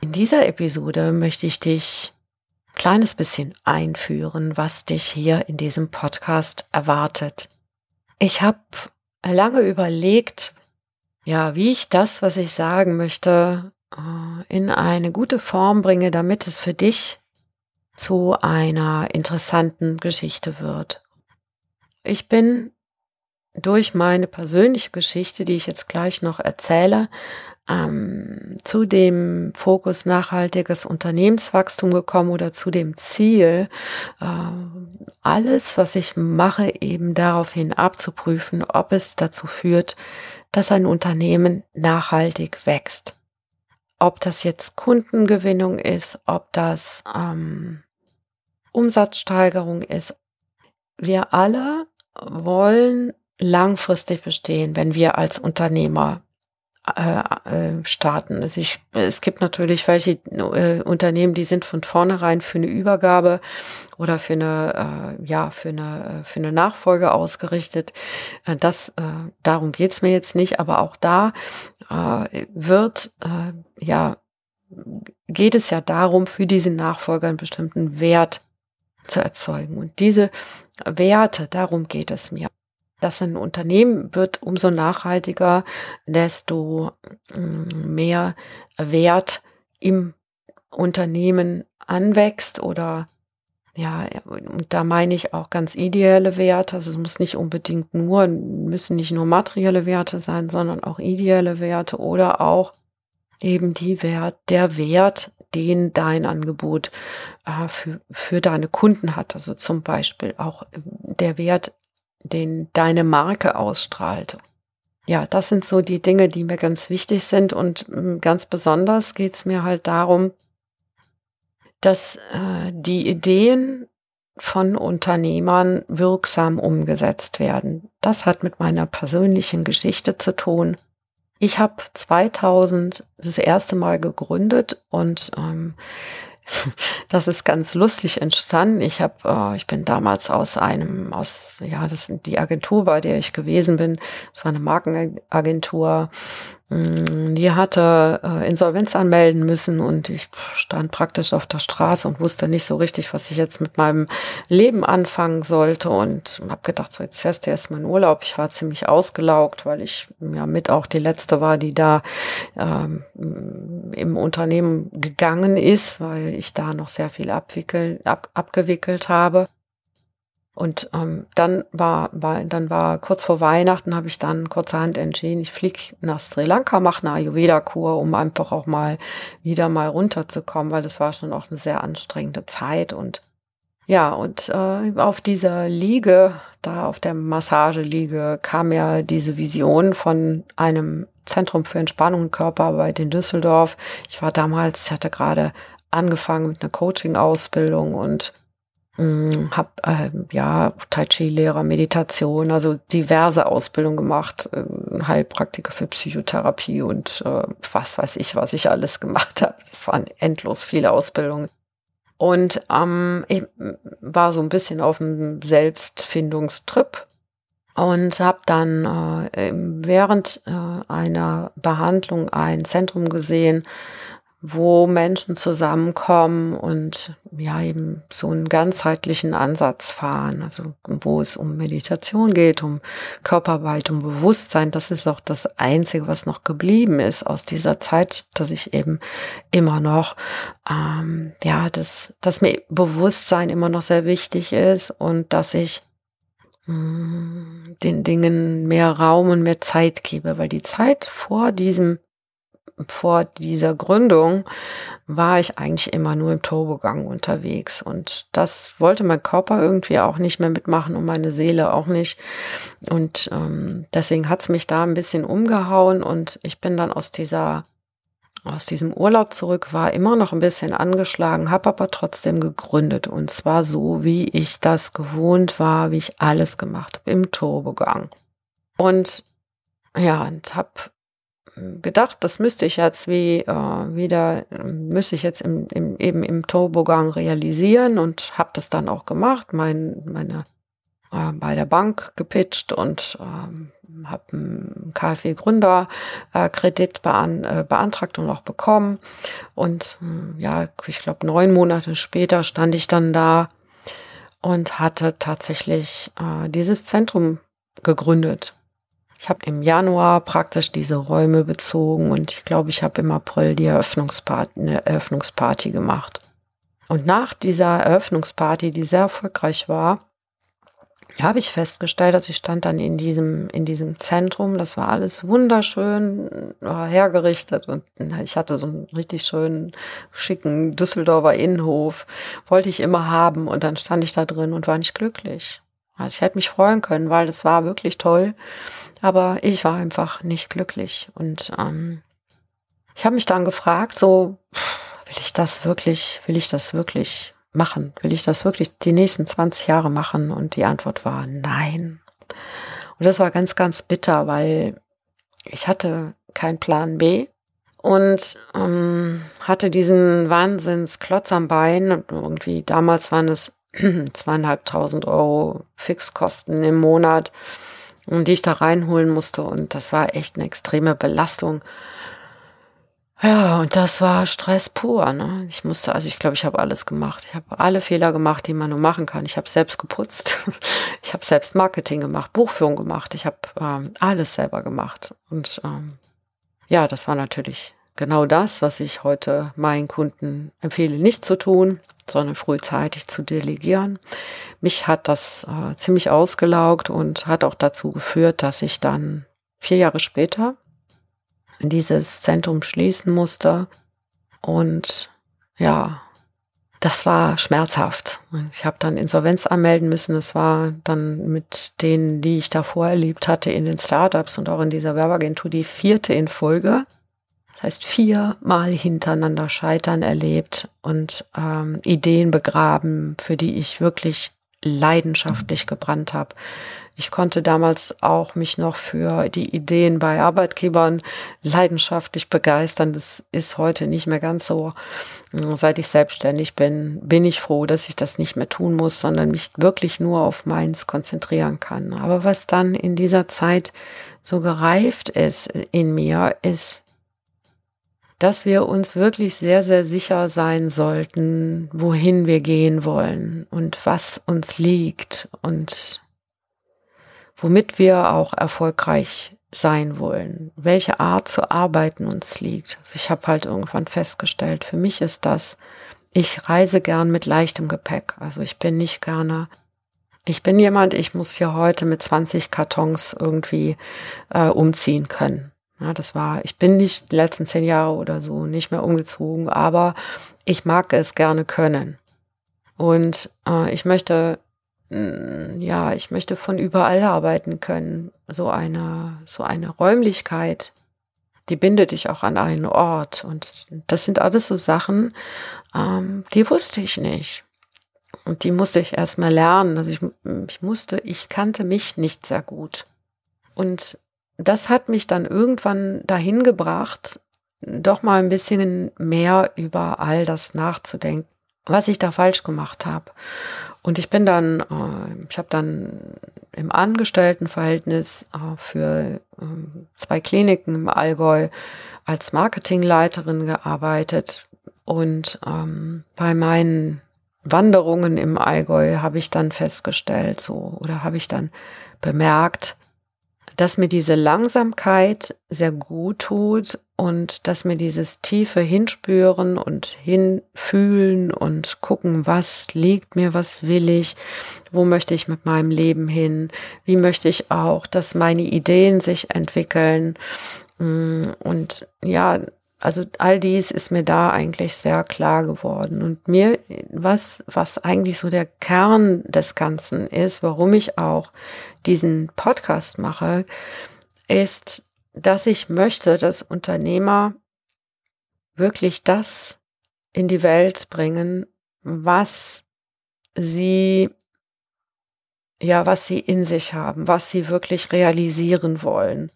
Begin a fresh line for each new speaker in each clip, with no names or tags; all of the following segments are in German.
In dieser Episode möchte ich dich ein kleines bisschen einführen, was dich hier in diesem Podcast erwartet. Ich habe lange überlegt, ja, wie ich das, was ich sagen möchte, äh, in eine gute Form bringe, damit es für dich zu einer interessanten Geschichte wird. Ich bin durch meine persönliche Geschichte, die ich jetzt gleich noch erzähle, ähm, zu dem Fokus nachhaltiges Unternehmenswachstum gekommen oder zu dem Ziel, äh, alles, was ich mache, eben daraufhin abzuprüfen, ob es dazu führt, dass ein Unternehmen nachhaltig wächst. Ob das jetzt Kundengewinnung ist, ob das ähm, Umsatzsteigerung ist. Wir alle wollen langfristig bestehen, wenn wir als Unternehmer äh, äh, starten. Also ich, es gibt natürlich welche äh, Unternehmen, die sind von vornherein für eine Übergabe oder für eine, äh, ja, für eine, äh, für eine Nachfolge ausgerichtet. Das, darum geht's mir jetzt nicht, aber auch da wird, ja, geht es ja darum, für diesen Nachfolger einen bestimmten Wert zu erzeugen. Und diese Werte, darum geht es mir dass ein Unternehmen wird umso nachhaltiger, desto mm, mehr Wert im Unternehmen anwächst oder ja, und da meine ich auch ganz ideelle Werte. Also es muss nicht unbedingt nur, müssen nicht nur materielle Werte sein, sondern auch ideelle Werte oder auch eben die Wert, der Wert, den dein Angebot äh, für, für deine Kunden hat. Also zum Beispiel auch der Wert den deine Marke ausstrahlt. Ja, das sind so die Dinge, die mir ganz wichtig sind und hm, ganz besonders geht es mir halt darum, dass äh, die Ideen von Unternehmern wirksam umgesetzt werden. Das hat mit meiner persönlichen Geschichte zu tun. Ich habe 2000 das erste Mal gegründet und ähm, das ist ganz lustig entstanden. Ich habe, äh, ich bin damals aus einem, aus ja, das die Agentur, bei der ich gewesen bin. Das war eine Markenagentur die hatte äh, Insolvenz anmelden müssen und ich stand praktisch auf der Straße und wusste nicht so richtig, was ich jetzt mit meinem Leben anfangen sollte und habe gedacht, so jetzt fährst du erstmal in Urlaub. Ich war ziemlich ausgelaugt, weil ich ja mit auch die letzte war, die da ähm, im Unternehmen gegangen ist, weil ich da noch sehr viel abwickeln, ab, abgewickelt habe. Und ähm, dann war, war, dann war kurz vor Weihnachten, habe ich dann kurzerhand entschieden, ich fliege nach Sri Lanka, mache eine Ayurveda-Kur, um einfach auch mal wieder mal runterzukommen, weil das war schon auch eine sehr anstrengende Zeit. Und ja, und äh, auf dieser Liege, da auf der Massageliege, kam ja diese Vision von einem Zentrum für Entspannung und Körperarbeit in Düsseldorf. Ich war damals, ich hatte gerade angefangen mit einer Coaching-Ausbildung und hm, habe äh, ja Tai Chi Lehrer, Meditation, also diverse Ausbildungen gemacht, äh, Heilpraktiker für Psychotherapie und äh, was weiß ich, was ich alles gemacht habe. Das waren endlos viele Ausbildungen. Und ähm, ich war so ein bisschen auf dem Selbstfindungstrip und habe dann äh, während äh, einer Behandlung ein Zentrum gesehen, wo Menschen zusammenkommen und ja eben so einen ganzheitlichen Ansatz fahren, also wo es um Meditation geht, um Körperarbeit, um Bewusstsein. Das ist auch das Einzige, was noch geblieben ist aus dieser Zeit, dass ich eben immer noch, ähm, ja, dass, dass mir Bewusstsein immer noch sehr wichtig ist und dass ich mh, mm, den Dingen mehr Raum und mehr Zeit gebe, weil die Zeit vor diesem vor dieser Gründung war ich eigentlich immer nur im Turbogang unterwegs. Und das wollte mein Körper irgendwie auch nicht mehr mitmachen und meine Seele auch nicht. Und ähm, deswegen hat's mich da ein bisschen umgehauen und ich bin dann aus dieser aus diesem Urlaub zurück, war immer noch ein bisschen angeschlagen, habe aber trotzdem gegründet und zwar so, wie ich das gewohnt war, wie ich alles gemacht habe, im Turbogang. Und ja, und habe gedacht, das müsste ich jetzt wie äh, wieder, müsste ich jetzt im, im, eben im Turbogang realisieren und habe das dann auch gemacht, mein, meine äh, bei der Bank gepitcht und ähm, habe einen KfW-Gründerkredit bean äh, beantragt und auch bekommen. Und hm, ja, ich glaube, neun Monate später stand ich dann da und hatte tatsächlich äh, dieses Zentrum gegründet. Ich habe im Januar praktisch diese Räume bezogen und ich glaube, ich habe im April die Eröffnungsparty, eine Eröffnungsparty gemacht. Und nach dieser Eröffnungsparty, die sehr erfolgreich war, habe ich festgestellt, dass ich stand dann in diesem, in diesem Zentrum. Das war alles wunderschön hergerichtet und ich hatte so einen richtig schönen, schicken Düsseldorfer Innenhof. Wollte ich immer haben und dann stand ich da drin und war nicht glücklich. Also ich hätte mich freuen können, weil das war wirklich toll. Aber ich war einfach nicht glücklich. Und ähm, ich habe mich dann gefragt, so, will ich das wirklich, will ich das wirklich machen? Will ich das wirklich die nächsten 20 Jahre machen? Und die Antwort war nein. Und das war ganz, ganz bitter, weil ich hatte keinen Plan B und ähm, hatte diesen Wahnsinnsklotz am Bein. Und irgendwie damals waren es zweieinhalbtausend Euro Fixkosten im Monat, die ich da reinholen musste. Und das war echt eine extreme Belastung. Ja, und das war Stress pur. Ne? Ich musste, also ich glaube, ich habe alles gemacht. Ich habe alle Fehler gemacht, die man nur machen kann. Ich habe selbst geputzt. Ich habe selbst Marketing gemacht, Buchführung gemacht. Ich habe ähm, alles selber gemacht. Und ähm, ja, das war natürlich genau das, was ich heute meinen Kunden empfehle, nicht zu tun, sondern frühzeitig zu delegieren. Mich hat das äh, ziemlich ausgelaugt und hat auch dazu geführt, dass ich dann vier Jahre später dieses Zentrum schließen musste. Und ja, das war schmerzhaft. Ich habe dann Insolvenz anmelden müssen. Es war dann mit denen, die ich davor erlebt hatte in den Startups und auch in dieser Werbeagentur die vierte in Folge. Das heißt, viermal hintereinander Scheitern erlebt und ähm, Ideen begraben, für die ich wirklich leidenschaftlich gebrannt habe. Ich konnte damals auch mich noch für die Ideen bei Arbeitgebern leidenschaftlich begeistern. Das ist heute nicht mehr ganz so. Seit ich selbstständig bin, bin ich froh, dass ich das nicht mehr tun muss, sondern mich wirklich nur auf meins konzentrieren kann. Aber was dann in dieser Zeit so gereift ist in mir, ist, dass wir uns wirklich sehr, sehr sicher sein sollten, wohin wir gehen wollen und was uns liegt und womit wir auch erfolgreich sein wollen, welche Art zu arbeiten uns liegt. Also ich habe halt irgendwann festgestellt, für mich ist das, ich reise gern mit leichtem Gepäck. Also ich bin nicht gerne, ich bin jemand, ich muss hier heute mit 20 Kartons irgendwie äh, umziehen können. Ja, das war, ich bin nicht die letzten zehn Jahre oder so nicht mehr umgezogen, aber ich mag es gerne können. Und äh, ich möchte hm, ja, ich möchte von überall arbeiten können. So eine, so eine Räumlichkeit, die bindet dich auch an einen Ort. Und das sind alles so Sachen, ähm, die wusste ich nicht. Und die musste ich erstmal lernen. Also ich, ich musste, ich kannte mich nicht sehr gut. Und das hat mich dann irgendwann dahin gebracht, doch mal ein bisschen mehr über all das nachzudenken, was ich da falsch gemacht habe. Und ich bin dann, äh, ich habe dann im Angestelltenverhältnis äh, für äh, zwei Kliniken im Allgäu als Marketingleiterin gearbeitet. Und ähm, bei meinen Wanderungen im Allgäu habe ich dann festgestellt, so, oder habe ich dann bemerkt, dass mir diese Langsamkeit sehr gut tut und dass mir dieses tiefe Hinspüren und hinfühlen und gucken, was liegt mir, was will ich, wo möchte ich mit meinem Leben hin, wie möchte ich auch, dass meine Ideen sich entwickeln. Mm, und ja, also all dies ist mir da eigentlich sehr klar geworden. Und mir, was, was eigentlich so der Kern des Ganzen ist, warum ich auch diesen Podcast mache, ist, dass ich möchte, dass Unternehmer wirklich das in die Welt bringen, was sie ja, was sie in sich haben, was sie wirklich realisieren wollen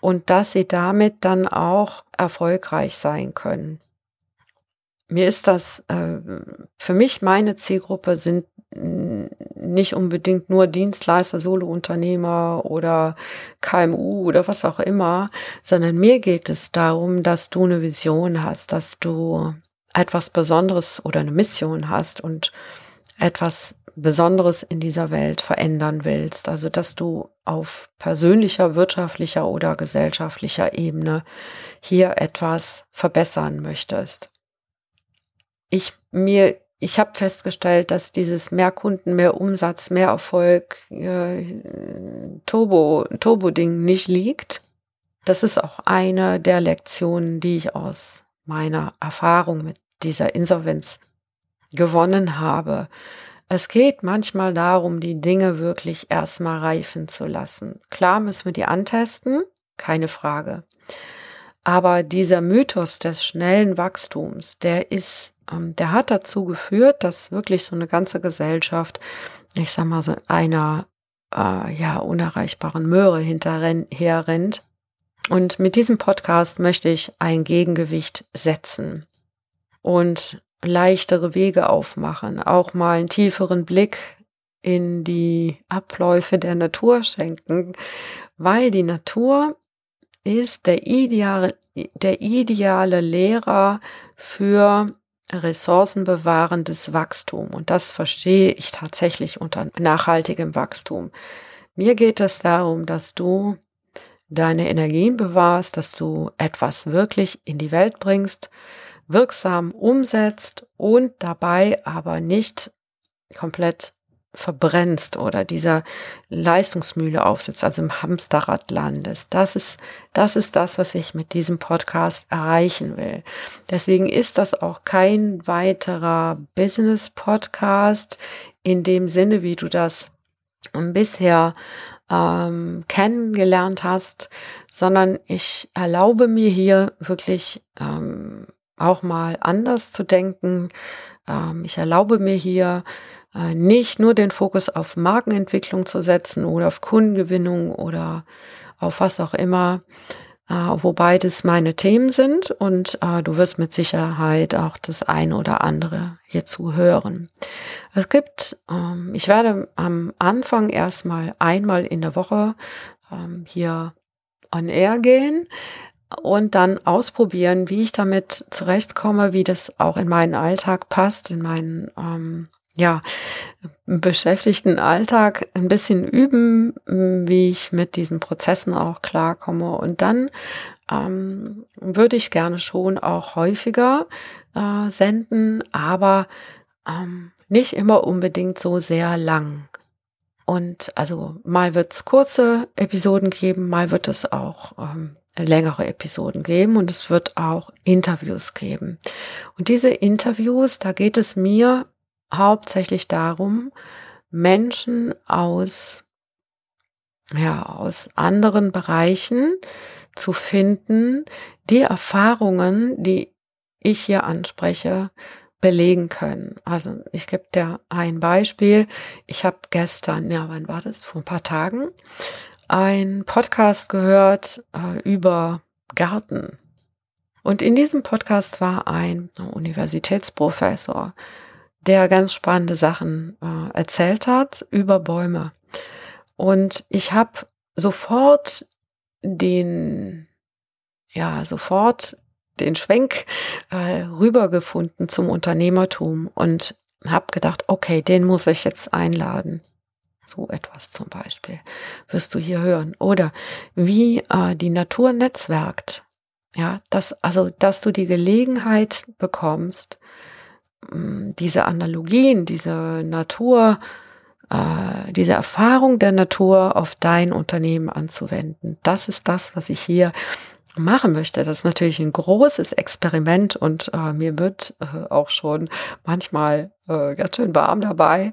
und dass sie damit dann auch erfolgreich sein können. Mir ist das, äh, für mich meine Zielgruppe sind nicht unbedingt nur Dienstleister, Solounternehmer oder KMU oder was auch immer, sondern mir geht es darum, dass du eine Vision hast, dass du etwas Besonderes oder eine Mission hast und etwas Besonderes in dieser Welt verändern willst. Also, dass du auf persönlicher, wirtschaftlicher oder gesellschaftlicher Ebene hier etwas verbessern möchtest. Ich mir ich habe festgestellt, dass dieses mehr Kunden, mehr Umsatz, mehr Erfolg, äh, Turbo, Turbo-Ding nicht liegt. Das ist auch eine der Lektionen, die ich aus meiner Erfahrung mit dieser Insolvenz gewonnen habe. Es geht manchmal darum, die Dinge wirklich erstmal reifen zu lassen. Klar müssen wir die antesten, keine Frage. Aber dieser Mythos des schnellen Wachstums, der ist, ähm, der hat dazu geführt, dass wirklich so eine ganze Gesellschaft, ich sag mal so einer äh, ja unerreichbaren Möhre hinterher Und mit diesem Podcast möchte ich ein Gegengewicht setzen und leichtere Wege aufmachen, auch mal einen tieferen Blick in die Abläufe der Natur schenken, weil die Natur ist der ideale, der ideale Lehrer für ressourcenbewahrendes Wachstum. Und das verstehe ich tatsächlich unter nachhaltigem Wachstum. Mir geht es darum, dass du deine Energien bewahrst, dass du etwas wirklich in die Welt bringst, wirksam umsetzt und dabei aber nicht komplett verbrennst oder dieser Leistungsmühle aufsitzt, also im Hamsterrad landest. Das ist, das ist das, was ich mit diesem Podcast erreichen will. Deswegen ist das auch kein weiterer Business-Podcast in dem Sinne, wie du das bisher ähm, kennengelernt hast, sondern ich erlaube mir hier wirklich ähm, auch mal anders zu denken. Ähm, ich erlaube mir hier äh, nicht nur den Fokus auf Markenentwicklung zu setzen oder auf Kundengewinnung oder auf was auch immer, äh, wobei das meine Themen sind und äh, du wirst mit Sicherheit auch das eine oder andere hierzu hören. Es gibt, ähm, ich werde am Anfang erstmal einmal in der Woche ähm, hier on air gehen und dann ausprobieren, wie ich damit zurechtkomme, wie das auch in meinen Alltag passt, in meinen ähm, ja, beschäftigten Alltag ein bisschen üben, wie ich mit diesen Prozessen auch klarkomme. Und dann ähm, würde ich gerne schon auch häufiger äh, senden, aber ähm, nicht immer unbedingt so sehr lang. Und also mal wird es kurze Episoden geben, mal wird es auch ähm, längere Episoden geben und es wird auch Interviews geben. Und diese Interviews, da geht es mir hauptsächlich darum, Menschen aus, ja, aus anderen Bereichen zu finden, die Erfahrungen, die ich hier anspreche, belegen können. Also ich gebe dir ein Beispiel. Ich habe gestern, ja, wann war das? Vor ein paar Tagen, ein Podcast gehört äh, über Garten. Und in diesem Podcast war ein Universitätsprofessor, der ganz spannende Sachen äh, erzählt hat über Bäume. Und ich habe sofort den, ja, sofort den Schwenk äh, rübergefunden zum Unternehmertum und habe gedacht, okay, den muss ich jetzt einladen. So etwas zum Beispiel wirst du hier hören. Oder wie äh, die Natur netzwerkt. Ja, dass, also, dass du die Gelegenheit bekommst, Mm, diese Analogien, diese Natur, äh, diese Erfahrung der Natur auf dein Unternehmen anzuwenden. Das ist das, was ich hier machen möchte. Das ist natürlich ein großes Experiment und äh, mir wird äh, auch schon manchmal ganz schön warm dabei,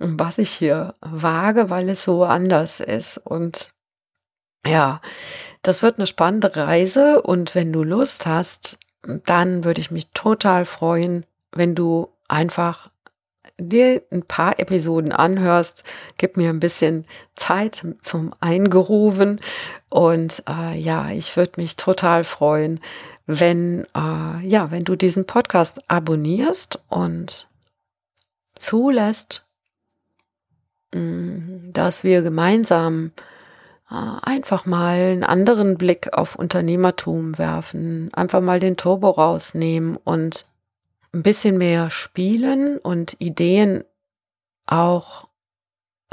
was ich hier wage, weil es so anders ist. Und ja, das wird eine spannende Reise. Und wenn du Lust hast, dann würde ich mich total freuen, wenn du einfach dir ein paar Episoden anhörst, gib mir ein bisschen Zeit zum Eingerufen. Und äh, ja, ich würde mich total freuen, wenn äh, ja, wenn du diesen Podcast abonnierst und zulässt, dass wir gemeinsam äh, einfach mal einen anderen Blick auf Unternehmertum werfen, einfach mal den Turbo rausnehmen und ein bisschen mehr spielen und Ideen auch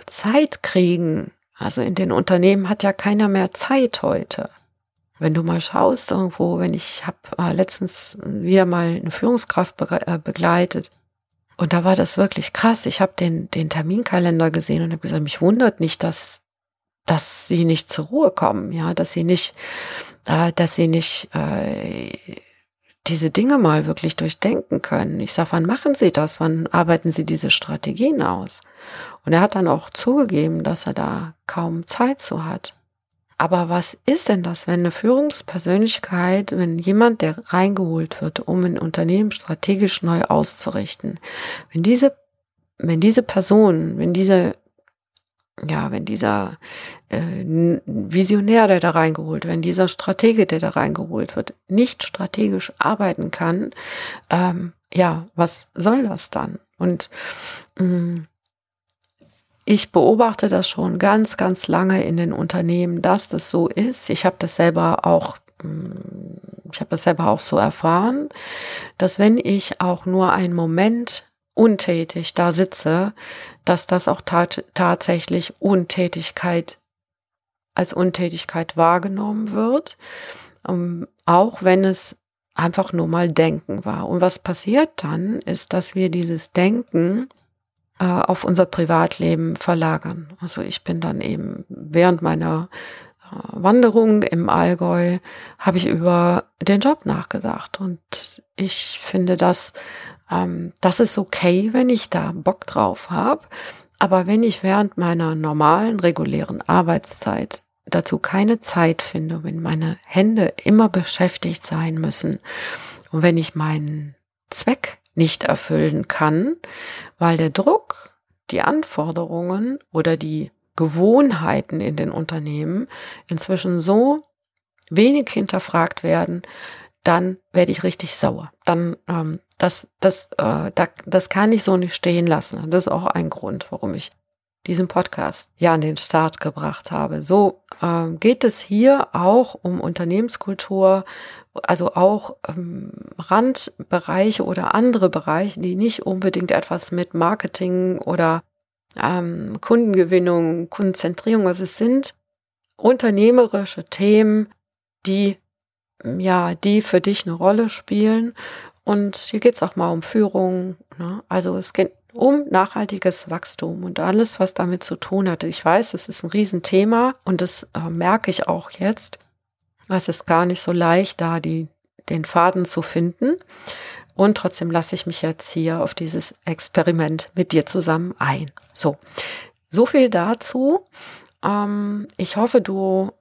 Zeit kriegen. Also in den Unternehmen hat ja keiner mehr Zeit heute. Wenn du mal schaust irgendwo, wenn ich habe äh, letztens wieder mal eine Führungskraft be äh, begleitet und da war das wirklich krass. Ich habe den den Terminkalender gesehen und habe gesagt, mich wundert nicht, dass dass sie nicht zur Ruhe kommen, ja, dass sie nicht, äh, dass sie nicht äh, diese Dinge mal wirklich durchdenken können. Ich sage, wann machen Sie das? Wann arbeiten Sie diese Strategien aus? Und er hat dann auch zugegeben, dass er da kaum Zeit zu hat. Aber was ist denn das, wenn eine Führungspersönlichkeit, wenn jemand, der reingeholt wird, um ein Unternehmen strategisch neu auszurichten, wenn diese, wenn diese Person, wenn diese ja, wenn dieser äh, Visionär, der da reingeholt, wenn dieser Stratege, der da reingeholt wird, nicht strategisch arbeiten kann, ähm, ja, was soll das dann? Und mh, ich beobachte das schon ganz, ganz lange in den Unternehmen, dass das so ist. Ich habe das selber auch ich habe das selber auch so erfahren, dass wenn ich auch nur einen Moment untätig da sitze, dass das auch tat tatsächlich Untätigkeit als Untätigkeit wahrgenommen wird, ähm, auch wenn es einfach nur mal Denken war. Und was passiert dann, ist, dass wir dieses Denken äh, auf unser Privatleben verlagern. Also ich bin dann eben während meiner äh, Wanderung im Allgäu habe ich über den Job nachgedacht und ich finde das ähm, das ist okay, wenn ich da Bock drauf habe. Aber wenn ich während meiner normalen, regulären Arbeitszeit dazu keine Zeit finde, wenn meine Hände immer beschäftigt sein müssen und wenn ich meinen Zweck nicht erfüllen kann, weil der Druck, die Anforderungen oder die Gewohnheiten in den Unternehmen inzwischen so wenig hinterfragt werden, dann werde ich richtig sauer. Dann ähm, das, das, äh, da, das kann ich so nicht stehen lassen. Das ist auch ein Grund, warum ich diesen Podcast ja an den Start gebracht habe. So äh, geht es hier auch um Unternehmenskultur, also auch ähm, Randbereiche oder andere Bereiche, die nicht unbedingt etwas mit Marketing oder ähm, Kundengewinnung, Kundenzentrierung, also es sind unternehmerische Themen, die ja, die für dich eine Rolle spielen. Und hier geht es auch mal um Führung. Ne? Also es geht um nachhaltiges Wachstum und alles, was damit zu tun hat. Ich weiß, es ist ein Riesenthema und das äh, merke ich auch jetzt. Es ist gar nicht so leicht, da die, den Faden zu finden. Und trotzdem lasse ich mich jetzt hier auf dieses Experiment mit dir zusammen ein. So, so viel dazu. Ähm, ich hoffe, du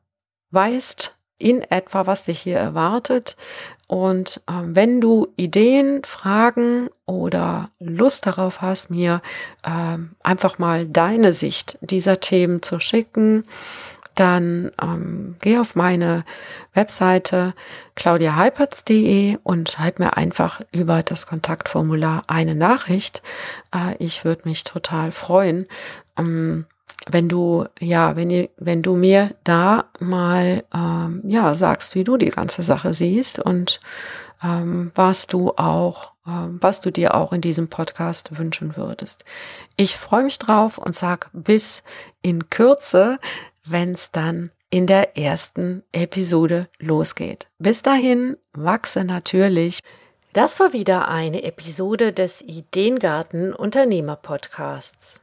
weißt, in etwa, was dich hier erwartet. Und ähm, wenn du Ideen, Fragen oder Lust darauf hast, mir ähm, einfach mal deine Sicht dieser Themen zu schicken, dann ähm, geh auf meine Webseite claudiaheipertz.de und schreib mir einfach über das Kontaktformular eine Nachricht. Äh, ich würde mich total freuen. Ähm, wenn du, ja, wenn, wenn du mir da mal, ähm, ja, sagst, wie du die ganze Sache siehst und ähm, was du auch, ähm, was du dir auch in diesem Podcast wünschen würdest. Ich freue mich drauf und sag bis in Kürze, wenn es dann in der ersten Episode losgeht. Bis dahin, wachse natürlich. Das war wieder eine Episode des Ideengarten Unternehmer Podcasts.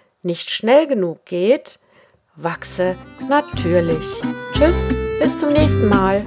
nicht schnell genug geht, wachse natürlich. Tschüss, bis zum nächsten Mal.